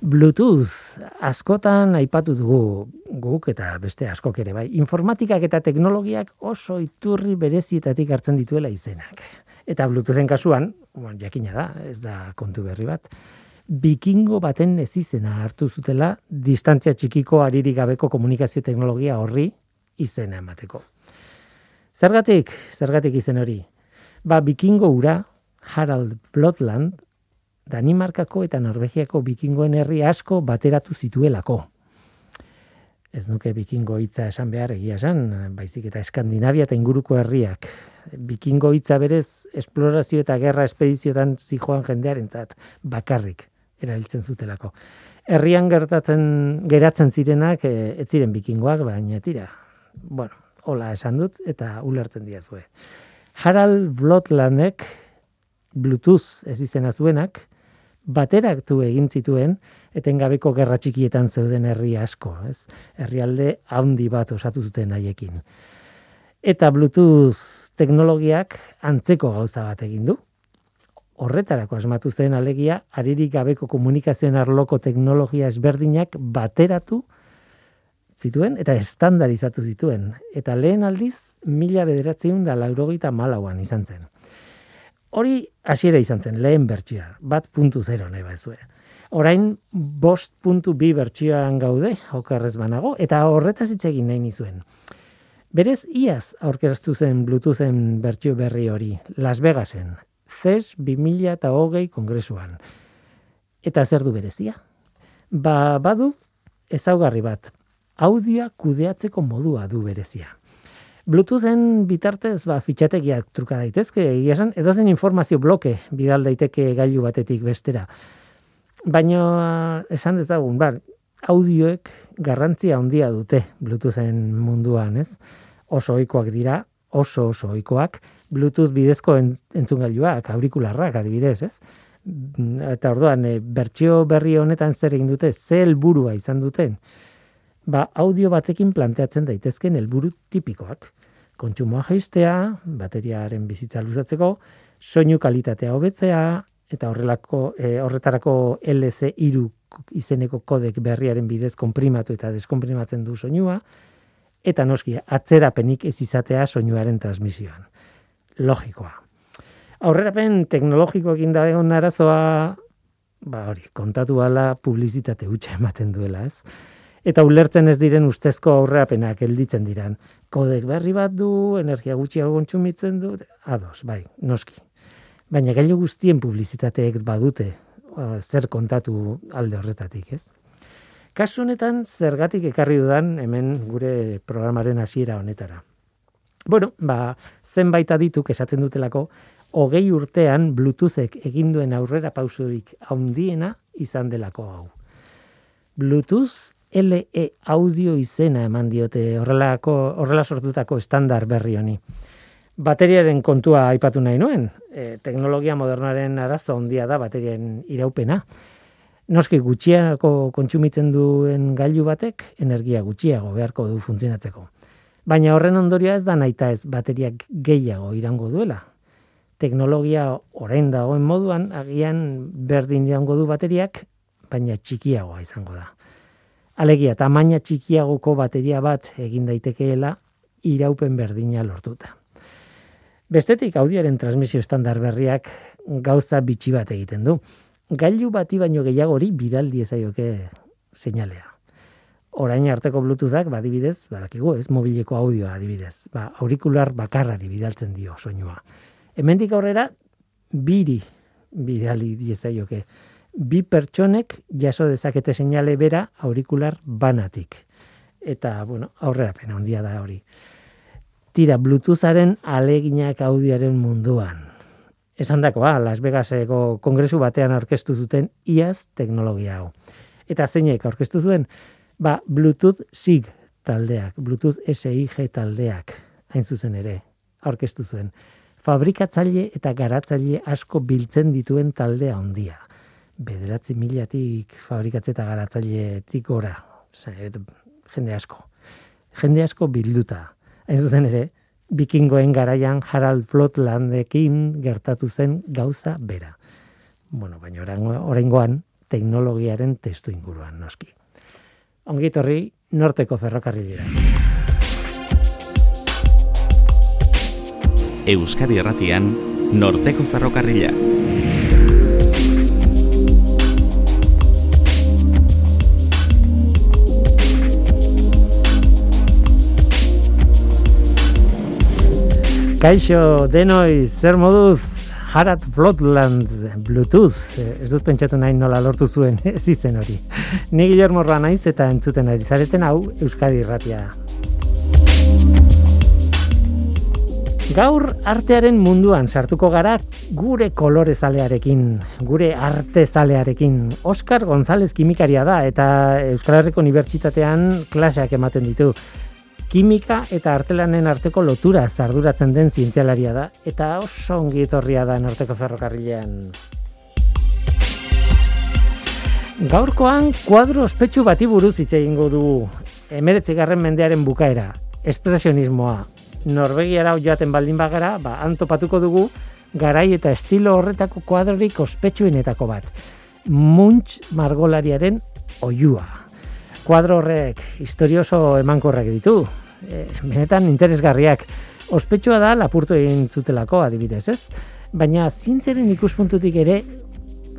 Bluetooth askotan aipatu dugu guk eta beste askok ere bai. Informatikak eta teknologiak oso iturri berezietatik hartzen dituela izenak. Eta Bluetoothen kasuan, bueno, jakina da, ez da kontu berri bat, bikingo baten ez izena hartu zutela distantzia txikiko aririk gabeko komunikazio teknologia horri izena emateko. Zergatik, zergatik izen hori. Ba, bikingo ura, Harald Blotland, Danimarkako eta Norvegiako bikingoen herri asko bateratu zituelako. Ez nuke bikingo hitza esan behar egia esan, baizik eta Eskandinavia eta inguruko herriak. Bikingo hitza berez esplorazio eta gerra espediziotan zijoan jendearentzat bakarrik erabiltzen zutelako. Herrian gertatzen geratzen zirenak e, ez ziren bikingoak, baina tira. Bueno, hola esan dut eta ulertzen diazue. Harald Blotlandek Bluetooth ez izena zuenak, bateraktu egin zituen etengabeko gerra txikietan zeuden herri asko, ez? Herrialde handi bat osatu zuten haiekin. Eta Bluetooth teknologiak antzeko gauza bat egin du. Horretarako asmatu zen alegia aririk gabeko komunikazioen arloko teknologia ezberdinak bateratu zituen eta estandarizatu zituen. Eta lehen aldiz, mila bederatzeun da laurogeita malauan izan zen. Hori hasiera izan zen, lehen bertsia, bat puntu zero nahi baizue. Orain, bost puntu bi bertsioan gaude, okarrez banago, eta horretaz hitz egin nahi nizuen. Berez, iaz aurkeztu zen Bluetoothen bertsio berri hori, Las Vegasen, CES 2008 kongresuan. Eta zer du berezia? Ba, badu, ezaugarri bat, audioa kudeatzeko modua du berezia. Bluetoothen bitartez ba fitxategiak truka daitezke, egia esan edozen informazio bloke bidal daiteke gailu batetik bestera. Baina esan dezagun, bar, audioek garrantzia handia dute Bluetoothen munduan, ez? Oso ohikoak dira, oso oso ohikoak Bluetooth bidezko entzungailuak, aurikularrak adibidez, ez? Eta orduan, e, bertsio berri honetan zer egin dute, ze helburua izan duten? Ba, audio batekin planteatzen daitezken helburu tipikoak. Kontsumoa jaistea, bateriaren bizitza luzatzeko, soinu kalitatea hobetzea eta horrelako e, horretarako LC iru izeneko kodek berriaren bidez konprimatu eta deskonprimatzen du soinua eta noski atzerapenik ez izatea soinuaren transmisioan. Logikoa. Aurrerapen teknologikoekin da egon arazoa ba hori, kontatu ala publizitate hutsa ematen duela, ez? Eta ulertzen ez diren ustezko aurreapenak gelditzen diran. Kodek berri bat du, energia gutxiago kontsumitzen du, ados, bai, noski. Baina gailu guztien publizitateek badute zer kontatu alde horretatik, ez? Kasu honetan zergatik ekarri dudan hemen gure programaren hasiera honetara. Bueno, ba, zenbait adituk esaten dutelako, hogei urtean Bluetoothek egin duen aurrera pausurik handiena izan delako hau. Bluetooth LE audio izena eman diote horrelako horrela sortutako estandar berri honi. Bateriaren kontua aipatu nahi nuen, e, teknologia modernaren arazo handia da bateriaren iraupena. Noski gutxiago kontsumitzen duen gailu batek energia gutxiago beharko du funtzionatzeko. Baina horren ondoria ez da naita ez bateriak gehiago irango duela. Teknologia orain dagoen moduan agian berdin iraungo du bateriak, baina txikiagoa izango da. Alegia, tamaina txikiagoko bateria bat egin daitekeela iraupen berdina lortuta. Bestetik audioaren transmisio estandar berriak gauza bitxi bat egiten du. Gailu bati baino gehiagori bidaldi ezaioke seinalea. Orain arteko Bluetoothak badibidez, badakigu, ez mobileko audioa adibidez, ba aurikular bakarrari bidaltzen dio soinua. Hemendik aurrera biri bidali diezaioke bi pertsonek jaso dezakete seinale bera aurikular banatik. Eta, bueno, aurrera pena handia da hori. Tira, Bluetootharen aleginak audioaren munduan. Esan dakoa, Las Vegaseko kongresu batean aurkeztu zuten iaz teknologia hau. Eta zeinek aurkeztu zuen, ba, Bluetooth SIG taldeak, Bluetooth SIG taldeak, hain zuzen ere, aurkeztu zuen. Fabrikatzaile eta garatzaile asko biltzen dituen taldea handia bederatzi milatik fabrikatze eta garatzailetik gora. jende asko. Jende asko bilduta. Ez zuzen ere, bikingoen garaian Harald Flotlandekin gertatu zen gauza bera. Bueno, baina oraingoan teknologiaren testu inguruan noski. Ongitorri norteko ferrokarrilera. Euskadi Erratian norteko ferrokarrila. Kaixo, denoi, zer moduz, Harat Floodland Bluetooth, eh, ez dut pentsatu nahi nola lortu zuen ez izen hori. Ni Guillermo naiz eta entzuten ari zareten hau Euskadi Irratia. Gaur artearen munduan sartuko gara gure kolore zalearekin, gure arte zalearekin. Oscar González kimikaria da eta Euskal Herriko Unibertsitatean klaseak ematen ditu kimika eta artelanen arteko lotura zarduratzen den zientzialaria da, eta oso ongi etorria da norteko ferrokarrilean. Gaurkoan, kuadro ospetsu bati buruz hitz egingo dugu, emeretzi garren mendearen bukaera, espresionismoa, Norvegiara joaten baldin bagara, ba, antopatuko dugu, garai eta estilo horretako kuadrorik ospetsuenetako bat. Munch margolariaren oiua kuadro horrek historioso emankorrak ditu. E, benetan interesgarriak. Ospetsua da lapurtu egin zutelako adibidez, ez? Baina zintzeren ikuspuntutik ere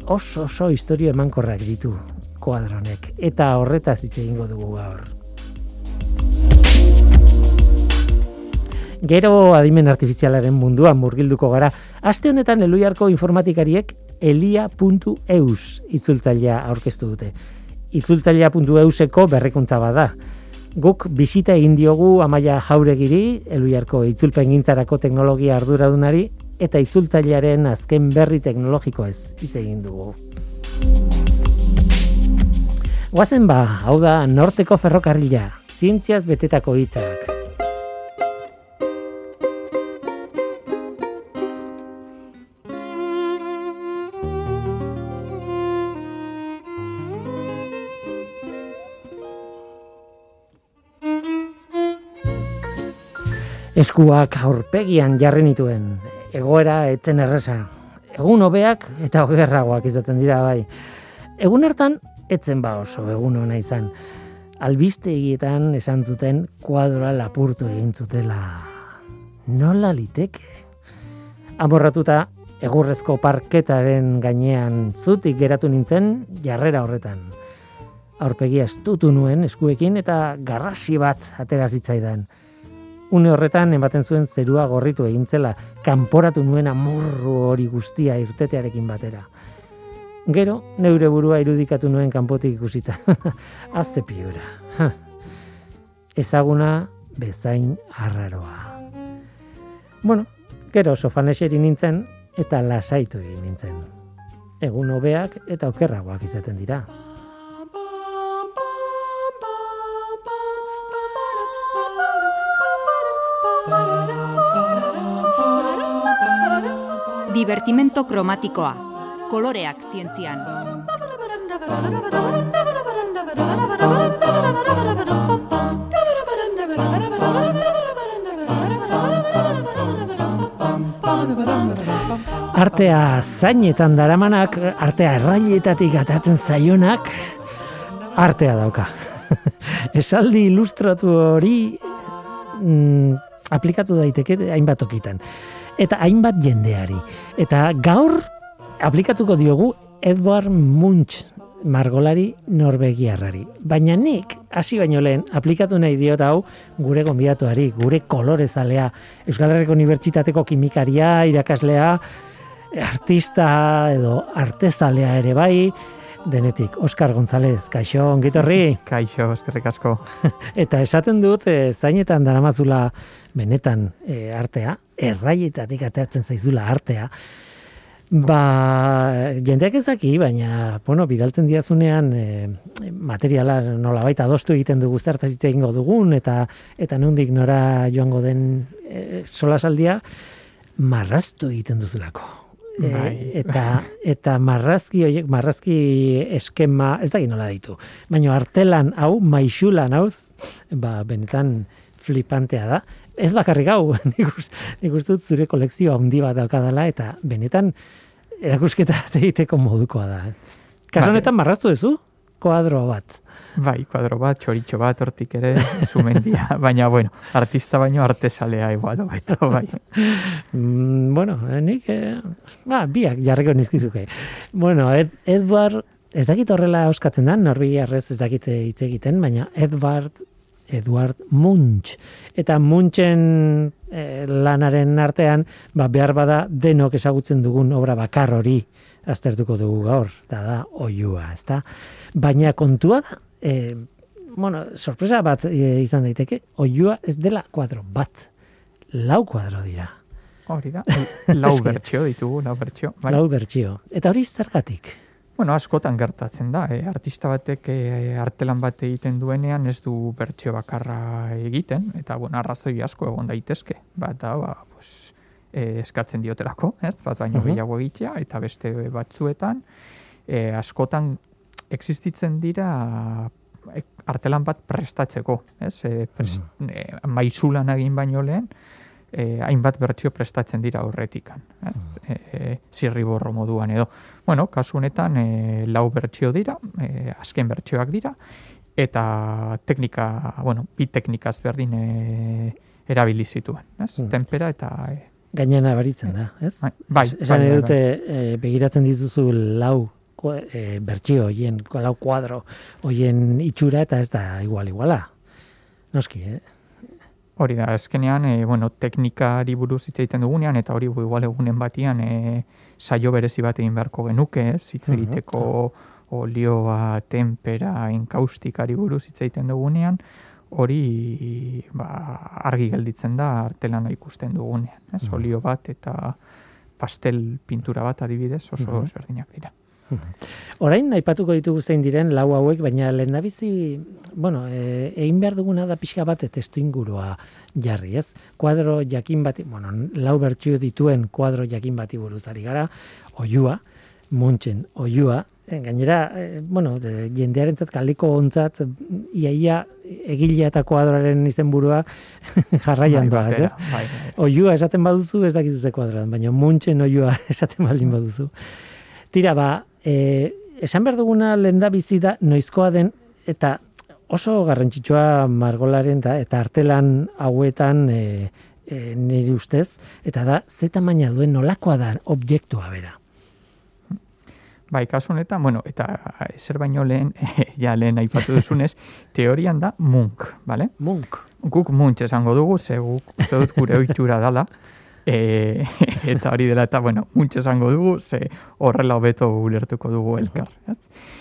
oso oso historio emankorrak ditu kuadronek. Eta horretaz hitz egingo dugu gaur. Gero adimen artifizialaren munduan murgilduko gara. Aste honetan eluiarko informatikariek elia.eus itzultzailea aurkeztu dute itzultzailea.euseko berrikuntza bada. Guk bisita egin diogu Amaia Jauregiri, Eluiarko itzulpen gintzarako teknologia arduradunari eta itzultzailearen azken berri teknologiko ez hitz egin dugu. Guazen ba, hau da norteko ferrokarrila, zientziaz betetako hitzak. Eskuak aurpegian jarri nituen. Egoera etzen erresa. Egun hobeak eta ogerragoak izaten dira bai. Egun hartan etzen ba oso egun hona izan. Albiste egietan esan zuten kuadroa lapurtu egin zutela. Nola liteke? Amorratuta egurrezko parketaren gainean zutik geratu nintzen jarrera horretan. Aurpegia estutu nuen eskuekin eta garrasi bat atera zitzaidan. Une horretan ematen zuen zerua gorritu egintzela, kanporatu nuen amorru hori guztia irtetearekin batera. Gero, neure burua irudikatu nuen kanpotik ikusita. Azte piura. Ezaguna bezain arraroa. Bueno, gero sofan eseri nintzen eta lasaitu egin nintzen. Egun hobeak eta okerragoak izaten dira. Divertimento kromatikoa. Koloreak zientzian. Artea zainetan daramanak, artea erraietatik atatzen zaionak, artea dauka. Esaldi ilustratu hori mm, aplikatu daiteke hainbat okitan. Eta hainbat jendeari. Eta gaur aplikatuko diogu Edward Munch margolari norbegiarrari. Baina nik, hasi baino lehen, aplikatu nahi diot hau gure gonbidatuari, gure kolorezalea, Euskal Herriko Unibertsitateko kimikaria, irakaslea, artista edo artezalea ere bai, denetik, Oskar González, kaixo, ongitorri? Kaixo, eskerrik asko. Eta esaten dut, e, zainetan daramazula benetan e, artea, erraietatik ateatzen zaizula artea, Ba, jendeak ez daki, baina, bueno, bidaltzen diazunean e, materiala nola baita adostu egiten dugu zertaz egingo dugun, eta eta nondik nora joango den e, solasaldia, marraztu egiten duzulako. E, eta eta marrazki horiek marrazki eskema ez da nola ditu baina artelan hau maixulan hau ba benetan flipantea da. Ez bakarrik hau nik uste dut zure kolekzioa handi bat daukadala eta benetan erakusketa egiteko modukoa da. Kasu Bai. honetan marraztu duzu, kuadro bat. Bai, kuadro bat, txoritxo bat, hortik ere, zumendia. Baina, bueno, artista baino artesalea igual, baita, bai. Mm, bueno, eh, nik, eh, ba, biak jarriko nizkizuke. Bueno, Ed, Edward, ez dakit horrela euskatzen da, norbiarrez ez dakit hitz egiten, baina Edward, Edward Munch. Eta Munchen eh, lanaren artean, ba, behar bada denok ezagutzen dugun obra bakar hori aztertuko dugu gaur, da da, oiua, ezta? Baina kontua da, eh, bueno, sorpresa bat eh, izan daiteke, oiua ez dela kuadro bat, lau kuadro dira. Hori da, lau bertxio ditugu, lau bertxio. Bai. Lau bertsio. Eta hori zergatik. Bueno, askotan gertatzen da, e, artista batek e, artelan bat egiten duenean ez du bertsio bakarra egiten, eta bueno, arrazoi asko egon daitezke. Bat da, ba, pues, e, eskatzen diotelako, ez? Bat baino Mhm. gehiago egitea, eta beste batzuetan, e, askotan existitzen dira e, artelan bat prestatzeko, ez? E, prest, e, maizulan egin baino lehen, e, hainbat bertsio prestatzen dira horretikan. Ez? E, e, zirriborro moduan edo. Bueno, kasu honetan e, lau bertsio dira, e, azken bertsioak dira, eta teknika, bueno, bi teknikaz berdin e, erabili zituen. Ez? Hmm. Tempera eta... E, Gaina nabaritzen da, ez? Bai, bai, Es- Esan bai, bai, dute, eh, begiratzen dituzu lau eh, bertsio hoien, lau kuadro hoien itxura eta ez da igual iguala. Noski, eh? Hori da, azkenean, e, bueno, teknikari buruz hitz egiten dugunean, eta hori igual egunen batian e, saio berezi bat egin beharko genuke, ez? Hitz Mhm. egiteko olioa, tempera, enkaustikari buruz hitz egiten dugunean, hori ba, argi gelditzen da artelana ikusten dugunean, ez? Mhm. Olio bat eta pastel pintura bat adibidez oso Mhm. ezberdinak dira. Orain aipatuko ditugu zein diren lau hauek, baina lehendabizi, bueno, e, egin behar duguna da pixka bat testu ingurua jarri, ez? Kuadro jakin bati, bueno, lau bertsio dituen kuadro jakin bati buruz ari gara, oiua, muntxen oiua, e, gainera, e, bueno, de, jendearentzat kaliko ontzat, iaia egilea eta kuadroaren izenburua jarraian Bai, batera, ez? Bai, bai. Oiua esaten baduzu ez dakizu ze kuadroan, baina muntxen oiua esaten baldin baduzu. Tira, ba, e, esan behar duguna lenda bizi da noizkoa den eta oso garrantzitsua margolaren da, eta artelan hauetan e, e, niri ustez, eta da, ze tamaina duen nolakoa da objektua bera. Bai, kasu honetan, bueno, eta zer baino lehen, ja lehen aipatu duzunez, teorian da munk, bale? Munk. Guk muntz esango dugu, ze guk uste dut gure ohitura dala, e, eta hori dela, eta bueno, muntz esango dugu, ze horrela hobeto ulertuko dugu elkar. ez?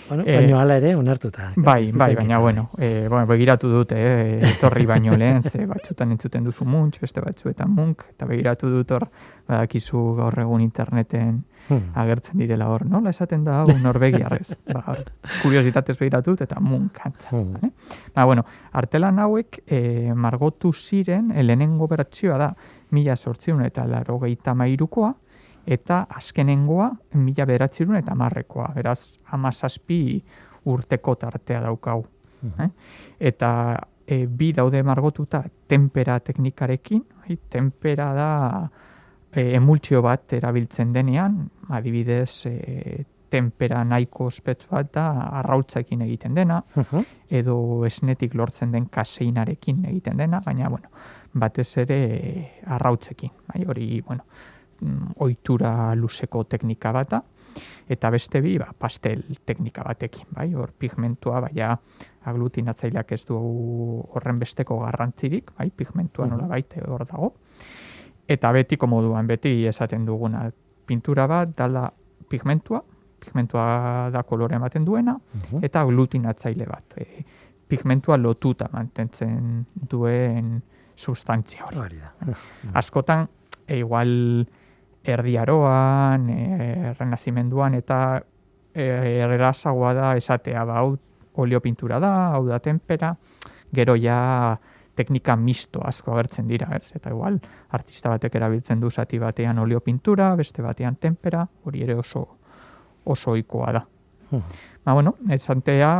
Bueno, Eh, baino hala ere, onartuta. Bai, bai, baina, bueno, e, bueno, begiratu dute, eh, etorri baino lehen, ze batzutan entzuten duzu muntz, beste batzuetan munk, eta begiratu dut hor, badakizu gaur egun interneten Hmm. agertzen direla hor, nola esaten da hau norbegiarrez. ba, kuriositatez begiratut eta munkantza. Hmm. Vale? Ba, bueno, artelan hauek e, margotu ziren, e, lehenengo bertsioa da, mila sortziun eta laro mairukoa, eta azkenengoa mila beratzerun eta marrekoa. Beraz, amazazpi urteko tartea daukau. Mhm. Eh? Eta e, bi daude margotuta tempera teknikarekin, bai? tempera da e, emultsio bat erabiltzen denean, adibidez, e, tempera nahiko ospetz bat da arrautzaekin egiten dena, Mhm. edo esnetik lortzen den kaseinarekin egiten dena, baina, bueno, batez ere e, arrautzekin. Bai? Hori, bueno, mm, ohitura luzeko teknika bata, eta beste bi, ba, pastel teknika batekin, bai? Hor pigmentua, baina aglutinatzaileak ez du horren besteko garrantzirik, bai? Pigmentua nola baite hor dago. Eta betiko moduan, beti esaten duguna, pintura bat dala pigmentua, pigmentua da kolore ematen duena, Mhm. eta aglutinatzaile bat. E, pigmentua lotuta mantentzen duen sustantzia hori. Hori da. Askotan, e, igual erdiaroan, e, renazimenduan, eta e, errazagoa da esatea, ba, hau oleopintura da, hau da tempera, gero ja teknika misto asko agertzen dira, ez? Eta igual, artista batek erabiltzen du zati batean oleopintura, beste batean tempera, hori ere oso oso ohikoa da. Hmm. Ba, bueno, esantea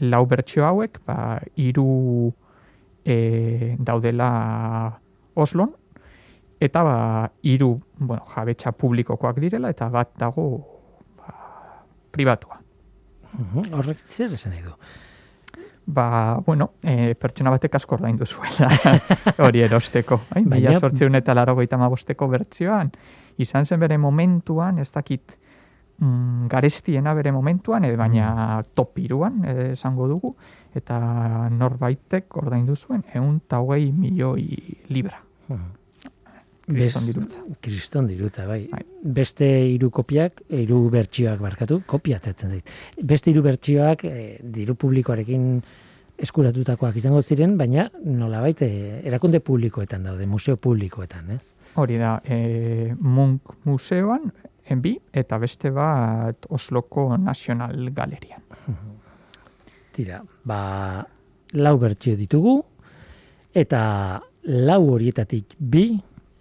lau bertsio hauek, ba, hiru e, daudela Oslon, eta ba, hiru bueno, jabetza publikokoak direla, eta bat dago ba, pribatua. Mhm, Horrek zer esan nahi du. Ba, bueno, e, pertsona batek asko ordaindu zuela hori erosteko. Bai? Baina- sortzeun eta laro bosteko bertsioan, izan zen bere momentuan, ez dakit mm, garestiena bere momentuan, e, baina top iruan e, esango dugu, eta norbaitek ordaindu zuen, egun eta hogei milioi libra. Kriston dirutza. Kriston dirutza, bai. Bai. Beste hiru kopiak, hiru bertsioak barkatu, kopia atetzen zait. Beste hiru bertsioak eh, diru publikoarekin eskuratutakoak izango ziren, baina nolabait eh, erakunde publikoetan daude, museo publikoetan, ez? Hori da, e, Munk Museoan, enbi, eta beste bat Osloko National Galerian. Tira, ba, lau bertsio ditugu, eta lau horietatik bi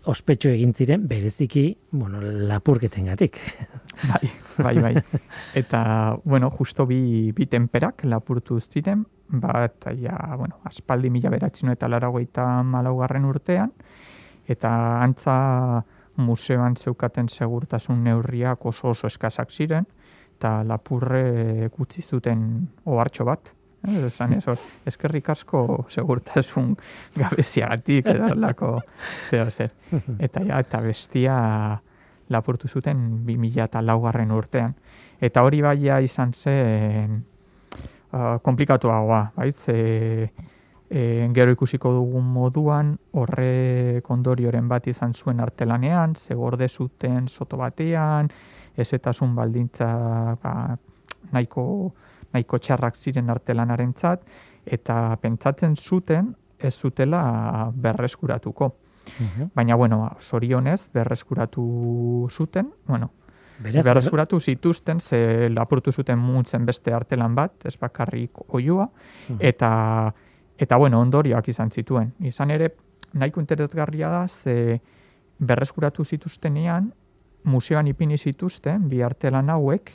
ospetxo egin ziren bereziki, bueno, lapurketengatik. Bai, bai, bai. Eta, bueno, justo bi, bi temperak lapurtu ziren, bat, ja, bueno, aspaldi mila beratzino eta laragoita malaugarren urtean, eta antza museoan zeukaten segurtasun neurriak oso oso eskasak ziren, eta lapurre gutzi zuten ohartxo bat. Eh, Esan ez, hor, eskerrik asko segurtasun gabeziagatik edalako zeo zer. Eta ja, eta bestia lapurtu zuten 2000 eta laugarren urtean. Eta hori baia izan zen uh, komplikatuagoa, bai? Ze, e, gero ikusiko dugun moduan, horre kondorioren bat izan zuen artelanean, ze gorde zuten soto batean, ezetasun baldintza ba, nahiko, nahiko txarrak ziren artelanarentzat, eta pentsatzen zuten ez zutela berreskuratuko. Baina, bueno, zorionez, berreskuratu zuten, bueno, Beraz, berreskuratu zituzten, ze lapurtu zuten muntzen beste artelan bat, ez bakarrik oiua, eta, eta bueno, ondorioak izan zituen. Izan ere, nahiko interesgarria da, ze berreskuratu zituztenean, museoan ipini zituzten, bi artelan hauek,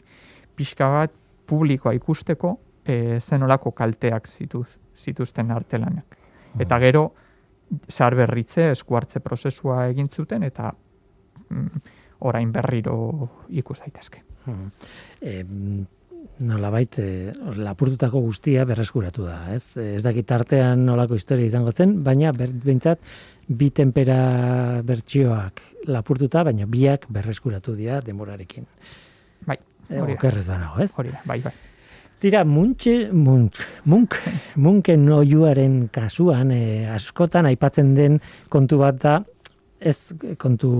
pixka bat publikoa ikusteko, e, zenolako kalteak zituz, zituzten artelanak. Eta gero, zahar berritze, eskuartze prozesua egin zuten, eta mm, orain berriro ikus daitezke. e, nolabait e, lapurtutako guztia berreskuratu da, ez? Ez dakit artean nolako historia izango zen, baina behintzat bi tempera bertsioak lapurtuta, baina biak berreskuratu dira denborarekin. Bai, E, hori da, okerrez banago, ez? hori da, bai, bai. Tira, muntxe, muntx, munk, munken oiuaren kasuan, e, askotan aipatzen den kontu bat da, ez kontu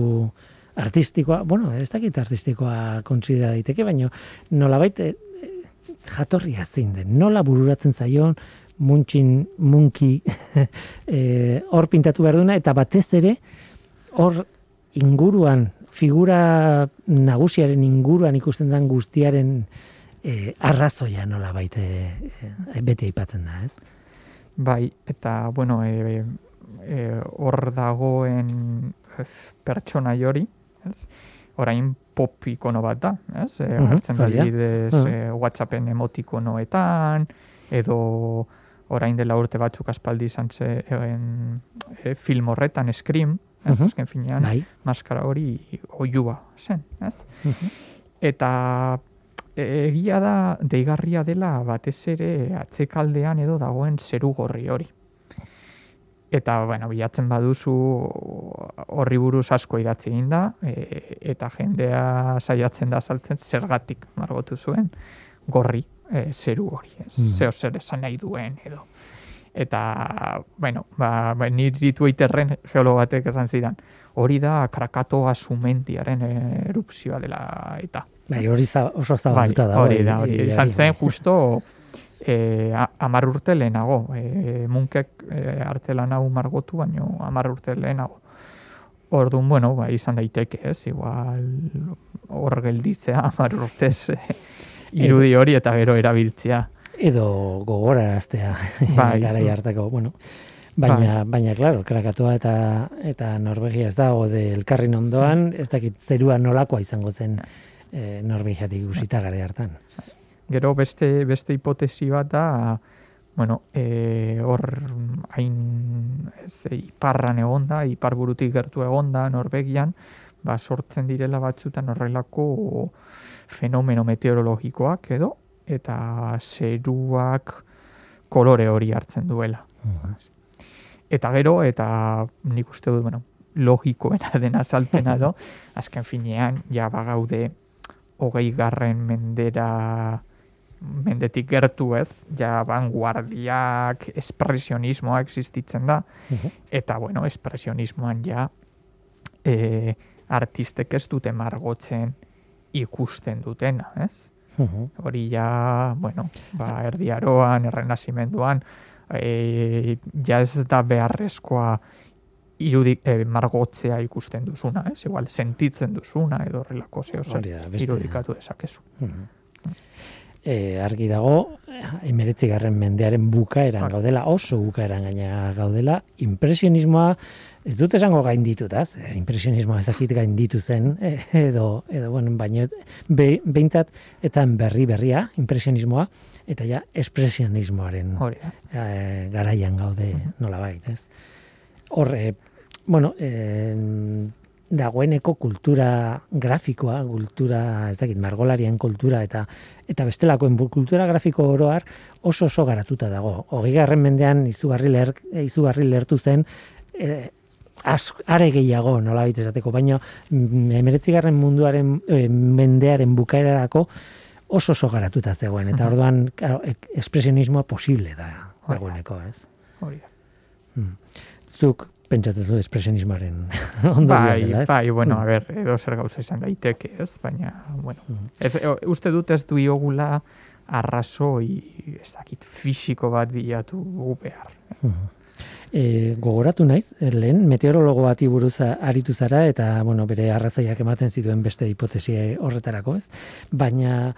artistikoa, bueno, ez dakit artistikoa kontsidera daiteke, baina nolabait e, jatorria zein den, nola bururatzen zaion muntxin, munki e, hor pintatu behar duena, eta batez ere hor inguruan, figura nagusiaren inguruan ikusten den guztiaren e, arrazoia nola baite e, beti aipatzen da, ez? Bai, eta, bueno, e, e, hor dagoen ez, pertsonai hori, ez? orain pop ikono bat da, ez? E, Mhm, agertzen da da. adibidez Mhm. e, WhatsAppen emotikonoetan, edo orain dela urte batzuk aspaldi izan zen e, film horretan, Scream, ez? Mhm. Azken finean, Bai. maskara hori oiua zen, ez? Mhm. Eta egia da deigarria dela batez ere atzekaldean edo dagoen zeru gorri hori. Eta, bueno, bilatzen baduzu horri buruz asko idatzi egin da, e, eta jendea saiatzen da saltzen zergatik margotu zuen gorri e, zeru hori, ez? Mm. Zeo zer esan nahi duen edo. Eta, bueno, ba, ba, niri Twitterren geologo batek esan zidan, hori da Krakatoa sumendiaren erupzioa dela eta. Bai, hori za, oso zabalduta da. hori da, hori. Izan zen justo e, amar urte lehenago. E, munkek e, artelan hau margotu, baino amar urte lehenago. Orduan, bueno, ba, izan daiteke, ez? Igual hor gelditzea amar urtez e, irudi hori eta gero erabiltzea. Edo gogoraraztea Bai. garai hartako, bueno. Baina, baina, claro, Krakatoa eta eta Norvegia ez dago de elkarrin ondoan, ez dakit zerua nolakoa izango zen e, Norvegiatik gusita garai hartan. Gero beste beste hipotesi bat da, bueno, e, hor hain ez, iparran egonda, iparburutik gertu egonda Norvegian, ba, sortzen direla batzutan horrelako fenomeno meteorologikoak edo eta zeruak kolore hori hartzen duela. Eta gero, eta nik uste dut, bueno, logikoena dena salpena do, azken finean, ja bagaude hogei garren mendera mendetik gertu ez, ja vanguardiak, espresionismoa existitzen da, eta bueno, espresionismoan ja e, artistek ez dute margotzen ikusten dutena, ez? Hori ja, bueno, ba, erdiaroan, errenazimenduan, e, ja ez da beharrezkoa irudik, e, margotzea ikusten duzuna, ez? Igual, sentitzen duzuna edo horrelako zeo irudikatu dezakezu. E, argi dago, emeretzi garren mendearen bukaeran gaudela, oso bukaeran gaina gaudela, impresionismoa, ez dut esango gainditutaz, e, impresionismoa ez dakit gainditu zen, e, edo, edo bueno, baina be, behintzat, etzan berri berria, impresionismoa, eta ja, espresionismoaren e, garaian gaude nolabait, ez? Hor, e, bueno, e, dagoeneko kultura grafikoa, kultura, ez dakit, margolarien kultura eta eta bestelakoen kultura grafiko oroar oso oso garatuta dago. Hogeigarren mendean izugarri ler, izugarri lertu zen e, az, are gehiago nolabait esateko, baina emeretzigarren munduaren e, mendearen bukaerarako oso oso garatuta zegoen, eta orduan claro, espresionismoa posible da dagoeneko, ez? Hori da. Zuk pentsatzen zu espresionismoaren ondoria Bai, dela, ez? bai, bueno, a Mm. ber, edo zer gauza izan daiteke, ez? Baina, bueno, Mm. ez, e, uste dut ez du iogula arrazoi, ez dakit, fisiko bat bilatu behar. E, gogoratu naiz, lehen meteorologo bati buruz aritu zara eta bueno, bere arrazoiak ematen zituen beste hipotesi horretarako, ez? Baina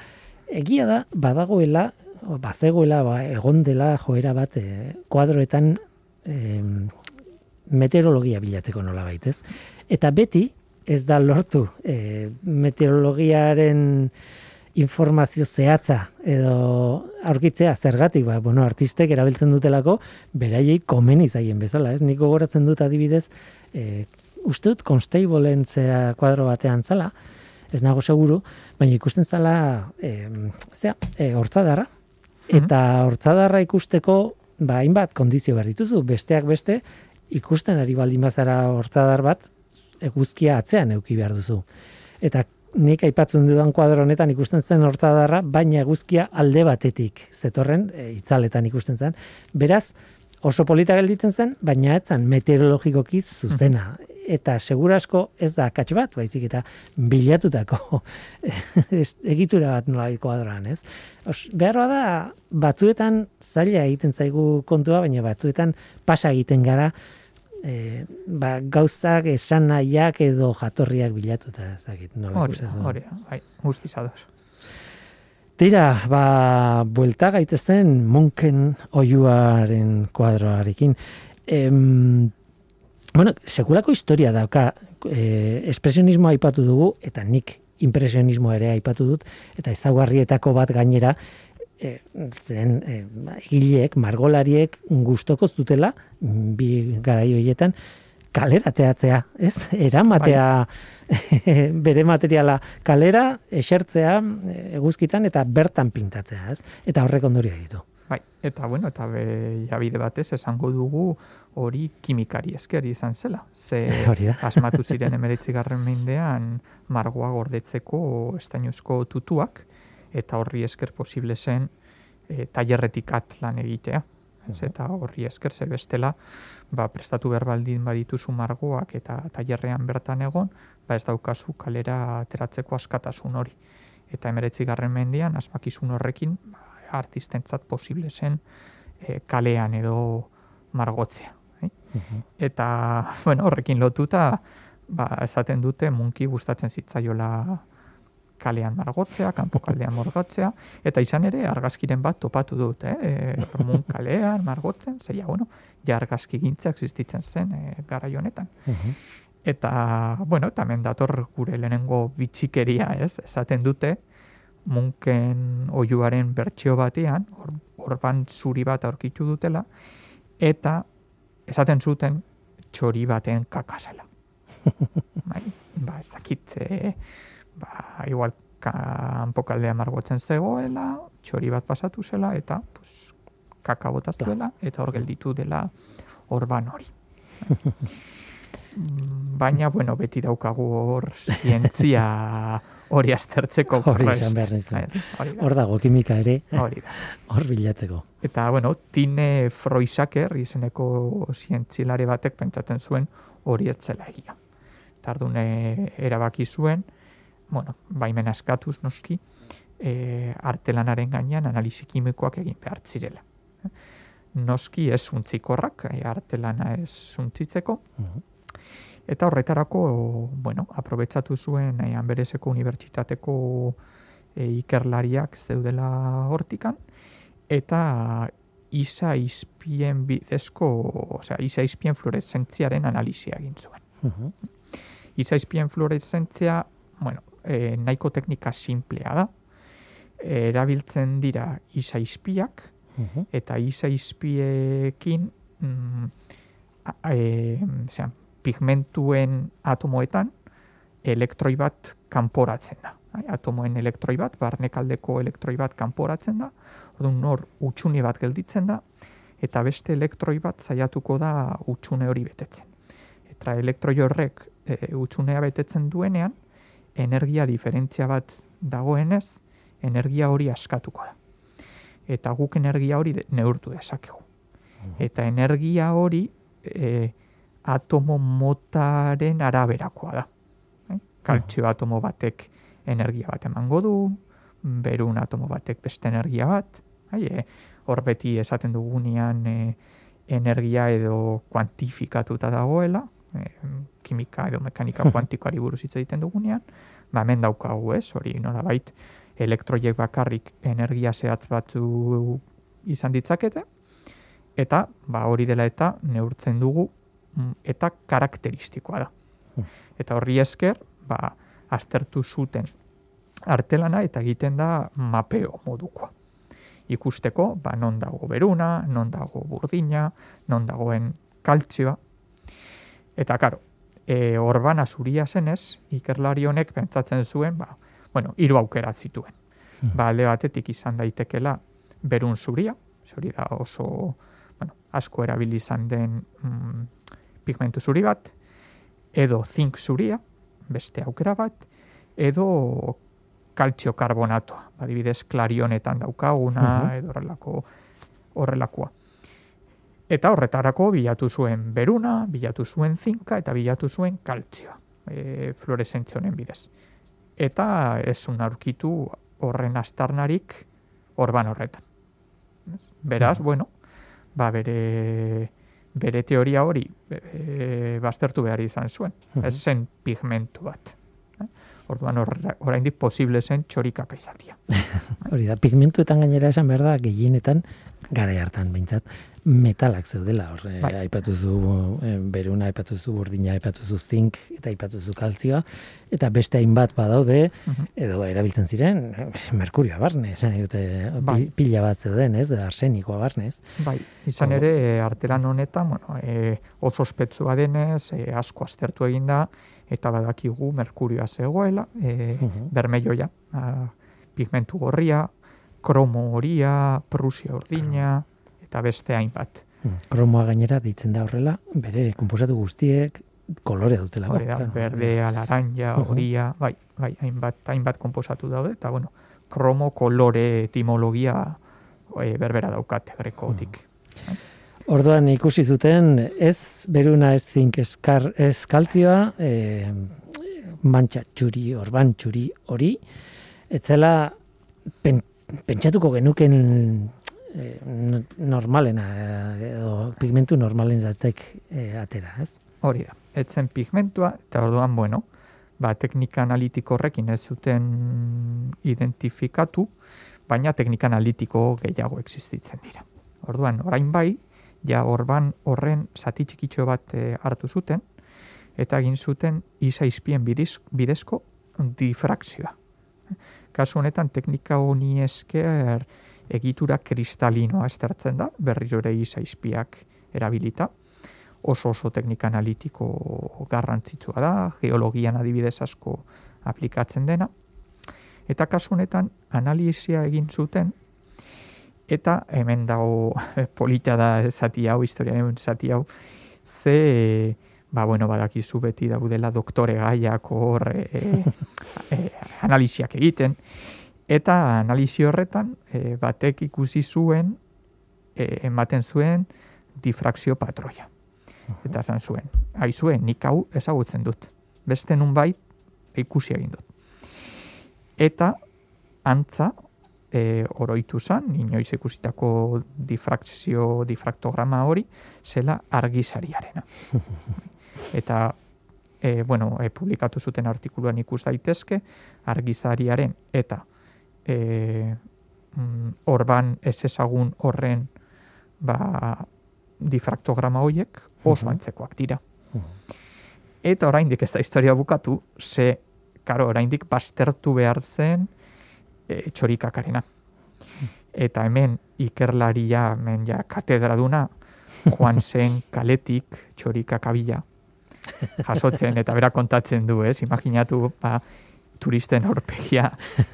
egia da badagoela, bazegoela, ba, egon dela joera bat e, kuadroetan e, meteorologia bilatzeko nola baitez. Eta beti ez da lortu e, meteorologiaren informazio zehatza edo aurkitzea zergatik ba bueno artistek erabiltzen dutelako beraiei komeni zaien bezala ez? Nik gogoratzen dut adibidez e, uste dut Constableen zea kuadro batean zala ez nago seguru baina ikusten zala e, zea e, hortzadarra. Eta hortzadarra ikusteko ba hainbat kondizio behar dituzu. Besteak beste ikusten ari baldin bazara hortzadar bat eguzkia atzean euki behar duzu. Eta nik aipatzen dudan kuadro honetan ikusten zen hortadarra, baina eguzkia alde batetik zetorren, e, itzaletan ikusten zen. Beraz, oso polita gelditzen zen, baina etzan meteorologikoki zuzena. Eta segurasko ez da akats bat, baizik eta bilatutako egitura bat nola kuadroan, ez? Os, beharroa da, batzuetan zaila egiten zaigu kontua, baina batzuetan pasa egiten gara, e, ba, gauzak esan nahiak edo jatorriak bilatuta, ez dakit, nola Hori hori bai, guztiz ados. Tira, ba, buelta gaitezen Munken oiuaren kuadroarekin. Em, bueno, sekulako historia dauka, e, espresionismoa aipatu dugu, eta nik impresionismoa ere aipatu dut, eta ezaugarrietako bat gainera, e, zen e, egileek, margolariek gustoko zutela, bi garai horietan, kalera teatzea, ez? Eramatea bere materiala kalera, esertzea eguzkitan eta bertan pintatzea, ez? Eta horrek ondorio ditu. Bai, eta bueno, eta be, jabide batez esango dugu hori kimikari esker izan zela. Ze asmatu ziren emeretzigarren mendean margoa gordetzeko estainuzko tutuak, eta horri esker posible zen e, tailerretik at lan egitea. Ez, eta horri esker ze bestela, ba, prestatu behar baldin badituzu margoak eta tailerrean bertan egon, ba ez daukazu kalera ateratzeko askatasun hori. Eta emeretzigarren mendean, asmakizun horrekin, ba, artistentzat posible zen e, kalean edo margotzea. Eh? Eta, bueno, horrekin lotuta, ba, esaten dute munki gustatzen zitzaiola kalean margotzea, kanpokaldean margotzea, eta izan ere argazkiren bat topatu dut, eh? E, kalean margotzen, zeia, bueno, ja argazki gintza existitzen zen e, garai honetan. Eta, bueno, tamen dator gure lehenengo bitxikeria, ez? Esaten dute, munken oiuaren bertsio batean, hor, orban zuri bat aurkitu dutela, eta esaten zuten txori baten kakasela. bai, ba, ez dakit, e, ba, igual kanpokaldea margotzen zegoela, txori bat pasatu zela, eta pues, kaka botatuela, eta hor gelditu dela orban hori. Baina, bueno, beti daukagu hor zientzia hori aztertzeko. Hori izan behar nizu. Hor dago kimika ere, Hori da. hor bilatzeko. Eta, bueno, Tine Freusaker izeneko zientzilare batek pentsatzen zuen hori etzela egia. Tardune erabaki zuen, bueno, baimen askatuz noski, e, artelanaren gainean analizi kimikoak egin behar zirela. Noski ez untzikorrak, e, artelana ez untzitzeko, Mhm. Eta horretarako, bueno, aprobetsatu zuen eh, Anbereseko Unibertsitateko eh, ikerlariak zeudela hortikan, eta isa izpien bidezko, osea, isa izpien fluoreszentziaren analizia egin zuen. Mhm. Isa izpien fluoreszentzia, bueno, eh, nahiko teknika simplea da, erabiltzen dira isa izpiak, Mhm. eta isa izpiekin mm, a- e, zean, pigmentuen atomoetan elektroi bat kanporatzen da. Atomoen elektroi bat, barnekaldeko elektroi bat kanporatzen da, orduan nor utxune bat gelditzen da, eta beste elektroi bat saiatuko da utxune hori betetzen. Eta elektroi horrek e, utxunea betetzen duenean, energia diferentzia bat dagoenez, energia hori askatuko da. Eta guk energia hori neurtu dezakegu. Eta energia hori e, atomo motaren araberakoa da. Eh? Kaltzio atomo batek energia bat emango du, berun atomo batek beste energia bat, bai, e, hor beti esaten dugunean e, energia edo kuantifikatuta dagoela, e, kimika edo mekanika kuantikoari buruz hitz egiten dugunean, ba hemen daukagu ez, hori nolabait elektroiek bakarrik energia zehatz batzu izan ditzakete, eta ba hori dela eta neurtzen dugu mm, eta karakteristikoa da. Eta horri esker, ba, aztertu zuten artelana eta egiten da mapeo modukoa. Ikusteko, ba, non dago beruna, non dago burdina, non dagoen kaltzioa. Eta, karo, e, orbana zuria zenez, ikerlari honek pentsatzen zuen, ba, bueno, hiru aukera zituen. Hmm. Ba, alde batetik izan daitekela berun zuria, hori da oso bueno, asko erabili izan den mm, pigmentu zuri bat, edo zink zuria, beste aukera bat, edo kaltzio karbonatoa, adibidez klarionetan daukaguna, Mhm. edo horrelako horrelakoa. Eta horretarako bilatu zuen beruna, bilatu zuen zinka eta bilatu zuen kaltzioa, e, fluoreszentzia honen bidez. Eta ez zuen aurkitu horren astarnarik orban horretan. Beraz, Mhm. bueno, ba bere bere teoria hori e, baztertu behar izan zuen. Mhm. Ez zen pigmentu bat. Eh? Orduan oraindik posible zen txorikaka izatia. Hori da, pigmentuetan gainera esan behar da, gehienetan, gara hartan behintzat, metalak zeudela, horre, Bai. aipatu zu eh, beruna, aipatu zu burdina, aipatu zu zink, eta aipatu zu kaltzioa, eta beste hainbat badaude, Mhm. edo erabiltzen ziren, eh, merkurioa barne, esan nahi dute, pi- Bai. pila bat zeuden, ez, arsenikoa barne, ez? Bai, izan ere, e, artelan honetan, bueno, e, oso ospetsua denez, e, asko aztertu egin da, eta badakigu merkurioa zegoela, e, Mhm. bermeioia, a, pigmentu gorria, kromo horia, prusia urdina, eta beste hainbat. Hmm, Kromoa gainera deitzen da horrela, bere konposatu guztiek kolore dutelako. Hori da, claro. berdea, laranja, Mhm. horia, bai, bai, hainbat, hainbat konposatu daude, eta bueno, kromo kolore etimologia e, berbera daukate grekotik. Orduan ikusi zuten ez beruna ez zink eskar ez kaltzioa, e, mantxa txuri, orban txuri hori, etzela pen, pentsatuko genuken e, no- normalena eh, edo pigmentu normalen zatek e, atera, ez? Hori da, etzen pigmentua, eta orduan, bueno, ba, teknika analitiko horrekin ez zuten identifikatu, baina teknika analitiko gehiago existitzen dira. Orduan, orain bai, ja orban horren zati txikitxo bat eh, hartu zuten, eta egin zuten isa izpien bidezko difrakzioa. Kasu honetan, teknika honi esker egitura kristalinoa estertzen da, berriro ere isa izpiak erabilita, oso oso teknika analitiko garrantzitsua da, geologian adibidez asko aplikatzen dena. Eta kasu honetan analizia egin zuten eta hemen dago polita da zati hau, historiaren zati hau, ze, ba, bueno, badakizu beti daudela doktore gaiak hor e, e, analiziak egiten, eta analizi horretan e, batek ikusi zuen, e, ematen zuen difrakzio patroia. Eta zan zuen, aizuen, nik hau ezagutzen dut. Beste nun bai, ikusi egin dut. Eta, antza, e, oroitu zan, inoiz ikusitako difrakzio, difraktograma hori, zela argizariarena. Eta, e, bueno, e, publikatu zuten artikuluan ikus daitezke, argizariaren eta e, mm, orban ez ezagun horren ba, difraktograma horiek oso antzekoak dira. Eta oraindik ez da historia bukatu, ze, karo, oraindik bastertu behar zen, e, txorikakarena. Eta hemen ikerlaria, hemen ja katedraduna, joan zen kaletik txorikakabila jasotzen eta bera kontatzen du, ez? Imaginatu, ba, turisten aurpegia,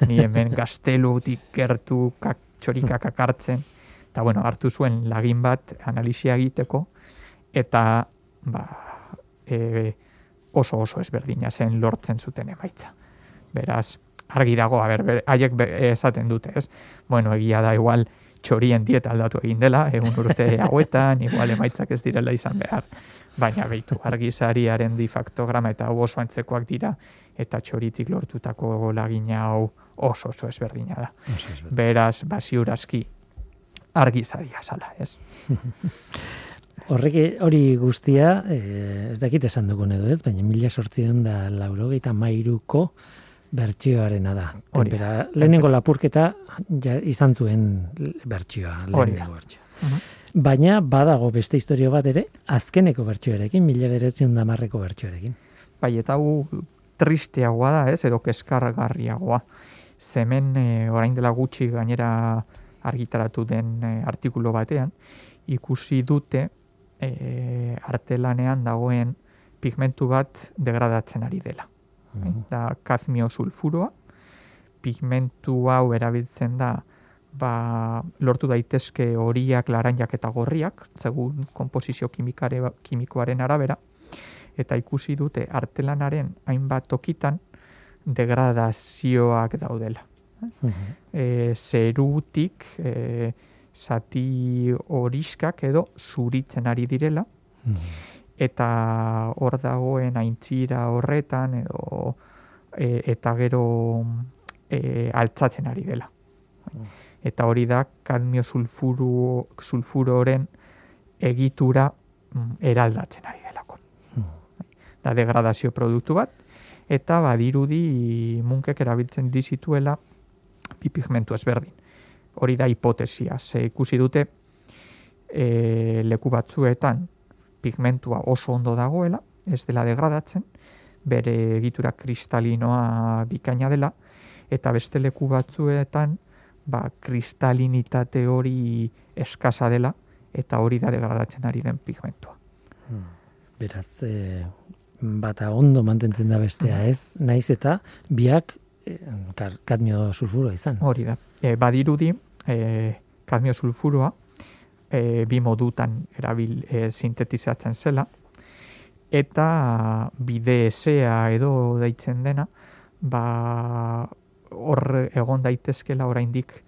ni hemen gaztelutik gertu kak, txorikak akartzen. Eta, bueno, hartu zuen lagin bat analizia egiteko, eta, ba, e, oso oso ezberdina zen lortzen zuten emaitza. Beraz, argi dago, a ber, haiek esaten dute, ez? Bueno, egia da igual txorien dieta aldatu egin dela, egun urte hauetan, igual emaitzak ez direla izan behar. Baina behitu, argizariaren difaktograma eta oso antzekoak dira, eta txoritik lortutako lagina hau oso oso ezberdina da. Beraz, basiurazki argizaria sala, ez? Horrek hori guztia, eh, ez dakit esan dugun edo ez, baina mila sortzion da laurogeita mairuko, bertsioarena da. Tempera, lehenengo lapurketa ja, izan zuen bertsioa, lehenengo bertsioa. Baina badago beste historio bat ere, azkeneko bertsioarekin, mila beretzen damarreko bertsioarekin. Bai, eta hu tristeagoa da, ez, edo keskargarriagoa. Zemen e, orain dela gutxi gainera argitaratu den e, artikulu batean, ikusi dute e, artelanean dagoen pigmentu bat degradatzen ari dela da kazmio sulfuroa, pigmentu hau erabiltzen da ba, lortu daitezke horiak, laranjak eta gorriak, segun komposizio kimikare, kimikoaren arabera, eta ikusi dute artelanaren hainbat tokitan degradazioak daudela. E, zerutik e, zati horiskak edo zuritzen ari direla, eta hor dagoen aintzira horretan edo e, eta gero e, altzatzen ari dela. Eta hori da kadmio sulfuru, sulfuroren egitura mm, eraldatzen ari delako. Da degradazio produktu bat, eta badirudi munkek erabiltzen dizituela pigmentu ezberdin. Hori da hipotesia, ze ikusi dute e, leku batzuetan pigmentua oso ondo dagoela, ez dela degradatzen, bere egitura kristalinoa bikaina dela, eta beste leku batzuetan, ba, kristalinitate hori eskasa dela, eta hori da degradatzen ari den pigmentua. Hmm. Beraz, e, bata ondo mantentzen da bestea, hmm. ez? Naiz eta biak e, kadmio sulfuro izan. Hori da. E, badirudi, e, kadmio sulfuroa, e, bi modutan erabil e, sintetizatzen zela, eta bide esea edo deitzen dena, ba, hor egon daitezkela oraindik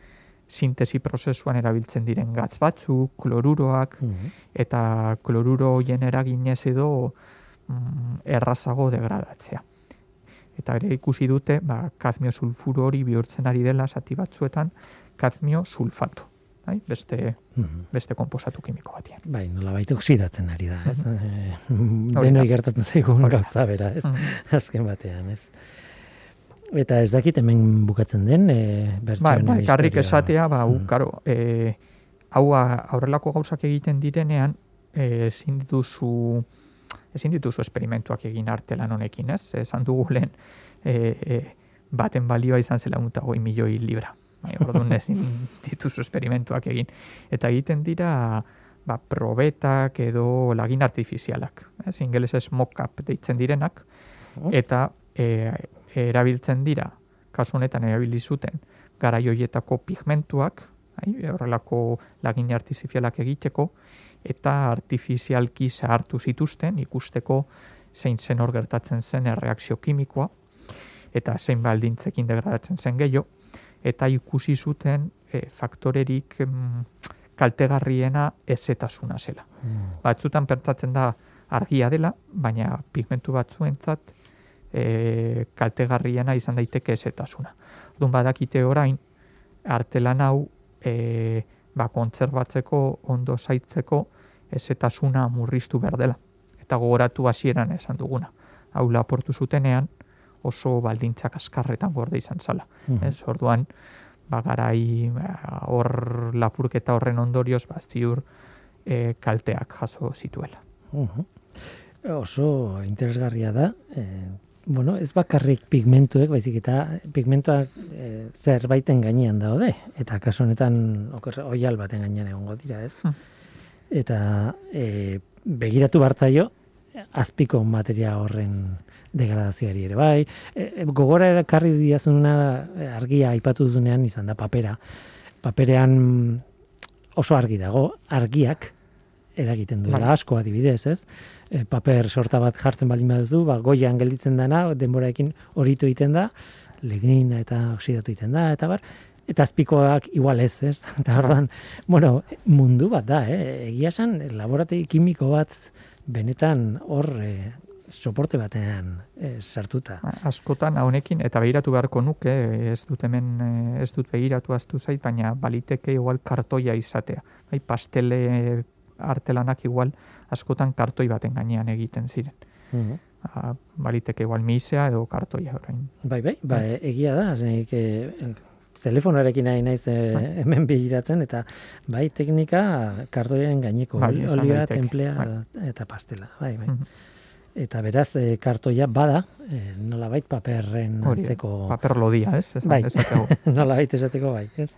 sintesi prozesuan erabiltzen diren gatz batzu, kloruroak, mhm. eta kloruro hoien eraginez edo mm, errazago degradatzea. Eta ere ikusi dute, ba, kazmio sulfuro hori bihurtzen ari dela zati batzuetan, kazmio sulfatu bai? beste, mm beste komposatu kimiko batean. Bai, nola baita oksidatzen ari da, ez? Mm Denoi gertatzen zaigun gauza bera, ez? Azken batean, ez? Eta ez dakit hemen bukatzen den, e, bertsioen bai, bai, karrik esatea, ba, mm. karo, e, hau aurrelako gauzak egiten direnean, e, ezin dituzu ezin dituzu esperimentuak egin artelan honekin, ez? Esan dugu lehen, e, e, baten balioa izan zela goi milioi libra. Bai, orduan ezin dituzu esperimentuak egin. Eta egiten dira ba, probetak edo lagin artifizialak. Ez, ingeles ez mock-up deitzen direnak. Oh. Eta e, erabiltzen dira kasu honetan erabili zuten garai hoietako pigmentuak, bai, horrelako lagin artifizialak egiteko, eta artifizialki zahartu zituzten ikusteko zein zen hor gertatzen zen erreakzio kimikoa, eta zein baldintzekin degradatzen zen gehiago, eta ikusi zuten e, faktorerik mm, kaltegarriena ezetasuna zela. Mm. Batzutan pertsatzen da argia dela, baina pigmentu batzuentzat e, kaltegarriena izan daiteke ezetasuna. Orduan badakite orain artelan hau e, ba, kontserbatzeko ondo zaitzeko ezetasuna murriztu behar dela. Eta gogoratu hasieran esan duguna. Hau laportu zutenean oso baldintzak askarretan gorde izan zala. Mhm. Ez, orduan, ba, garai ba, hor lapurketa horren ondorioz, ba, ziur e, kalteak jaso zituela. Mhm. Oso interesgarria da. E, bueno, ez bakarrik pigmentuek, baizik eta pigmentuak e, zerbaiten gainean daude. Eta kasu honetan oial baten gainean egongo dira, ez? Hmm. Eta e, begiratu bartzaio, azpiko materia horren degradazioari ere bai. E, e, gogora ekarri diazuna e, argia aipatu duzunean izan da papera. Paperean oso argi dago, argiak eragiten duela Bai. asko adibidez, ez? E, paper sorta bat jartzen baldin baduzu, ba goian gelditzen dana, denboraekin horitu egiten da, legnina eta oksidatu egiten da eta bar, eta azpikoak igual ez, ez? Eta orduan, bueno, mundu bat da, eh? Egia esan laborategi kimiko bat benetan hor e, soporte batean e, sartuta. Askotan honekin eta begiratu beharko nuke, ez dut hemen eh, ez dut begiratu aztu zait, baina baliteke igual kartoia izatea. Bai, pastele artelanak igual askotan kartoi baten gainean egiten ziren. Mhm. Ba, baliteke igual misea edo kartoia orain. Bai, bai, ba, egia da, zenik, e, telefonarekin nahi naiz e, hemen begiratzen, eta bai, teknika kartoien gaineko, Bai, olioa, templea eta pastela, bai, bai. Mhm. Eta beraz, e, kartoia bada, e, nolabait paperren Hori, antzeko, paper lodia, ez? Esan Bai. nolabait esateko bai, ez?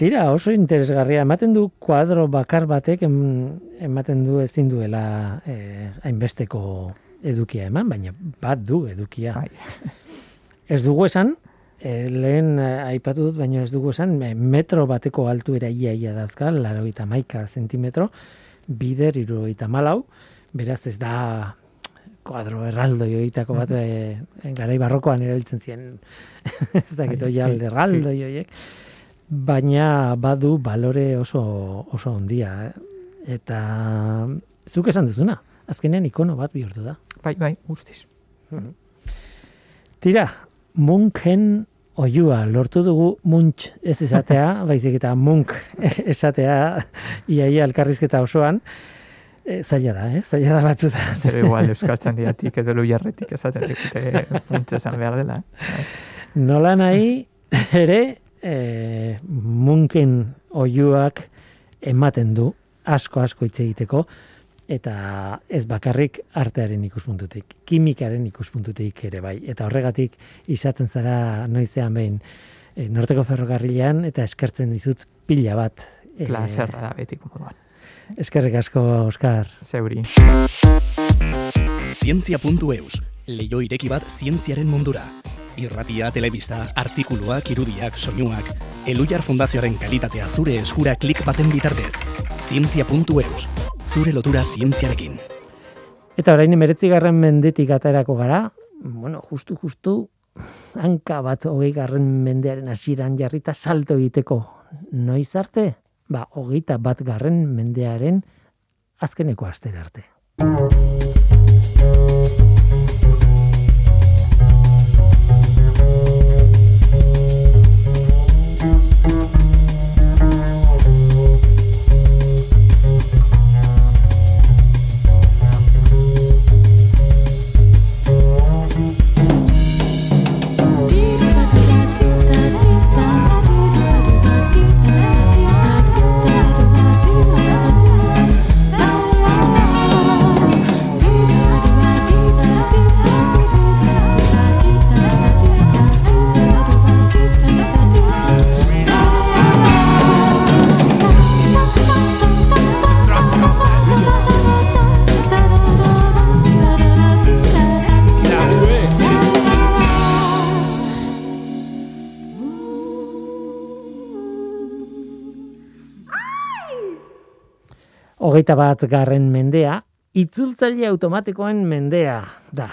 Tira, oso interesgarria, ematen du kuadro bakar batek em, ematen du ezin duela e, hainbesteko edukia eman, baina bat du edukia. Bai. Ez dugu esan, e, lehen eh, aipatu dut, baina ez dugu esan, e, metro bateko altuera ia ia dazka, laro eta maika zentimetro, bider irurogeita malau, beraz ez da kuadro erraldoi horietako bat, e, garai barrokoan erabiltzen ziren, ez dakit oial erraldoi horiek, baina badu balore oso, oso ondia, eh? eta zuk esan duzuna, azkenean ikono bat bihurtu da. Bai, bai, guztiz. Tira, munken oiua lortu dugu muntx ez esatea, baizik eta munk esatea iaia elkarrizketa osoan. E, zaila da, eh? Zaila da batzutan. Zero igual euskaltzen diatik edo lu jarretik esaten dikute puntxe esan behar dela. Nola nahi ere e, munken oiuak ematen du asko asko hitz egiteko eta ez bakarrik artearen ikuspuntutik, kimikaren ikuspuntutik ere bai. Eta horregatik izaten zara noizean behin e, norteko ferrokarrilean eta eskertzen dizut pila bat. e, Plazerra da betiko moduan. eskerrik asko, Oskar. Zeuri. Zientzia.eus, leio ireki bat zientziaren mundura. Irratia, telebista, artikuluak, irudiak, soinuak, Elujar Fundazioaren kalitatea zure eskura klik baten bitartez. Zientzia.eus, zure lotura zientziarekin. Eta orain emeretzigarren mendetik aterako gara, bueno, justu, justu, hanka bat hogei garren mendearen hasieran jarrita salto egiteko noiz arte? Ba, hogeita bat garren mendearen azkeneko astera arte. Hogeita bat garren mendea, itzultzaile automatikoen mendea da.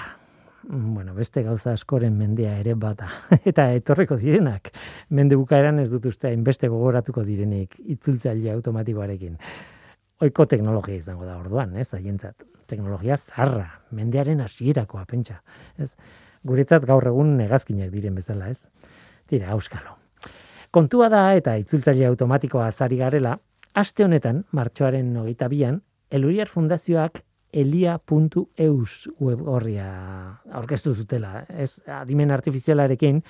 Bueno, beste gauza askoren mendea ere bata. Eta etorreko direnak. Mende bukaeran ez dut uste hainbeste gogoratuko direnik itzultzaile automatikoarekin. Oiko teknologia izango da orduan, ez, haientzat. Teknologia zarra, mendearen hasierakoa pentsa, ez. Guretzat gaur egun negazkinak diren bezala, ez. Tira, auskalo. Kontua da eta itzultzaile automatikoa azari garela, aste honetan, martxoaren hogeita bian, Eluriar Fundazioak elia.eus web horria aurkeztu zutela. Ez adimen artifizialarekin,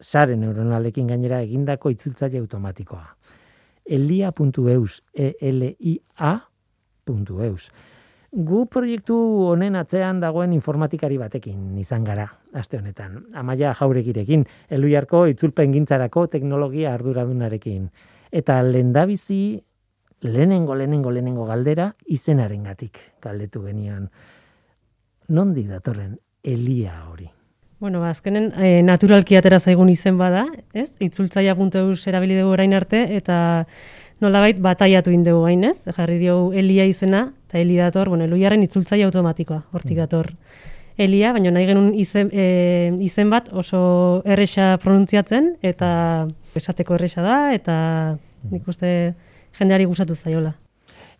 sare neuronalekin gainera egindako itzultzaile automatikoa. elia.eus, e l i a.eus. Gu proiektu honen atzean dagoen informatikari batekin izan gara, aste honetan. Amaia jauregirekin, eluiarko itzulpen gintzarako teknologia arduradunarekin. Eta lendabizi lehenengo, lehenengo, lehenengo galdera izenarengatik galdetu genion. Nondik datorren elia hori? Bueno, ba, azkenen e, naturalki atera zaigun izen bada, ez? Itzultzaia.eus erabili dugu orain arte, eta nolabait bataiatu indegu gain, ez? Jarri dio elia izena, eta eli dator, bueno, eluiaren itzultzaia automatikoa, hortik mm. dator. Elia, baina nahi genuen izen, e, izen bat oso erresa pronuntziatzen, eta esateko erresa da, eta nik uste jendeari gustatu zaiola.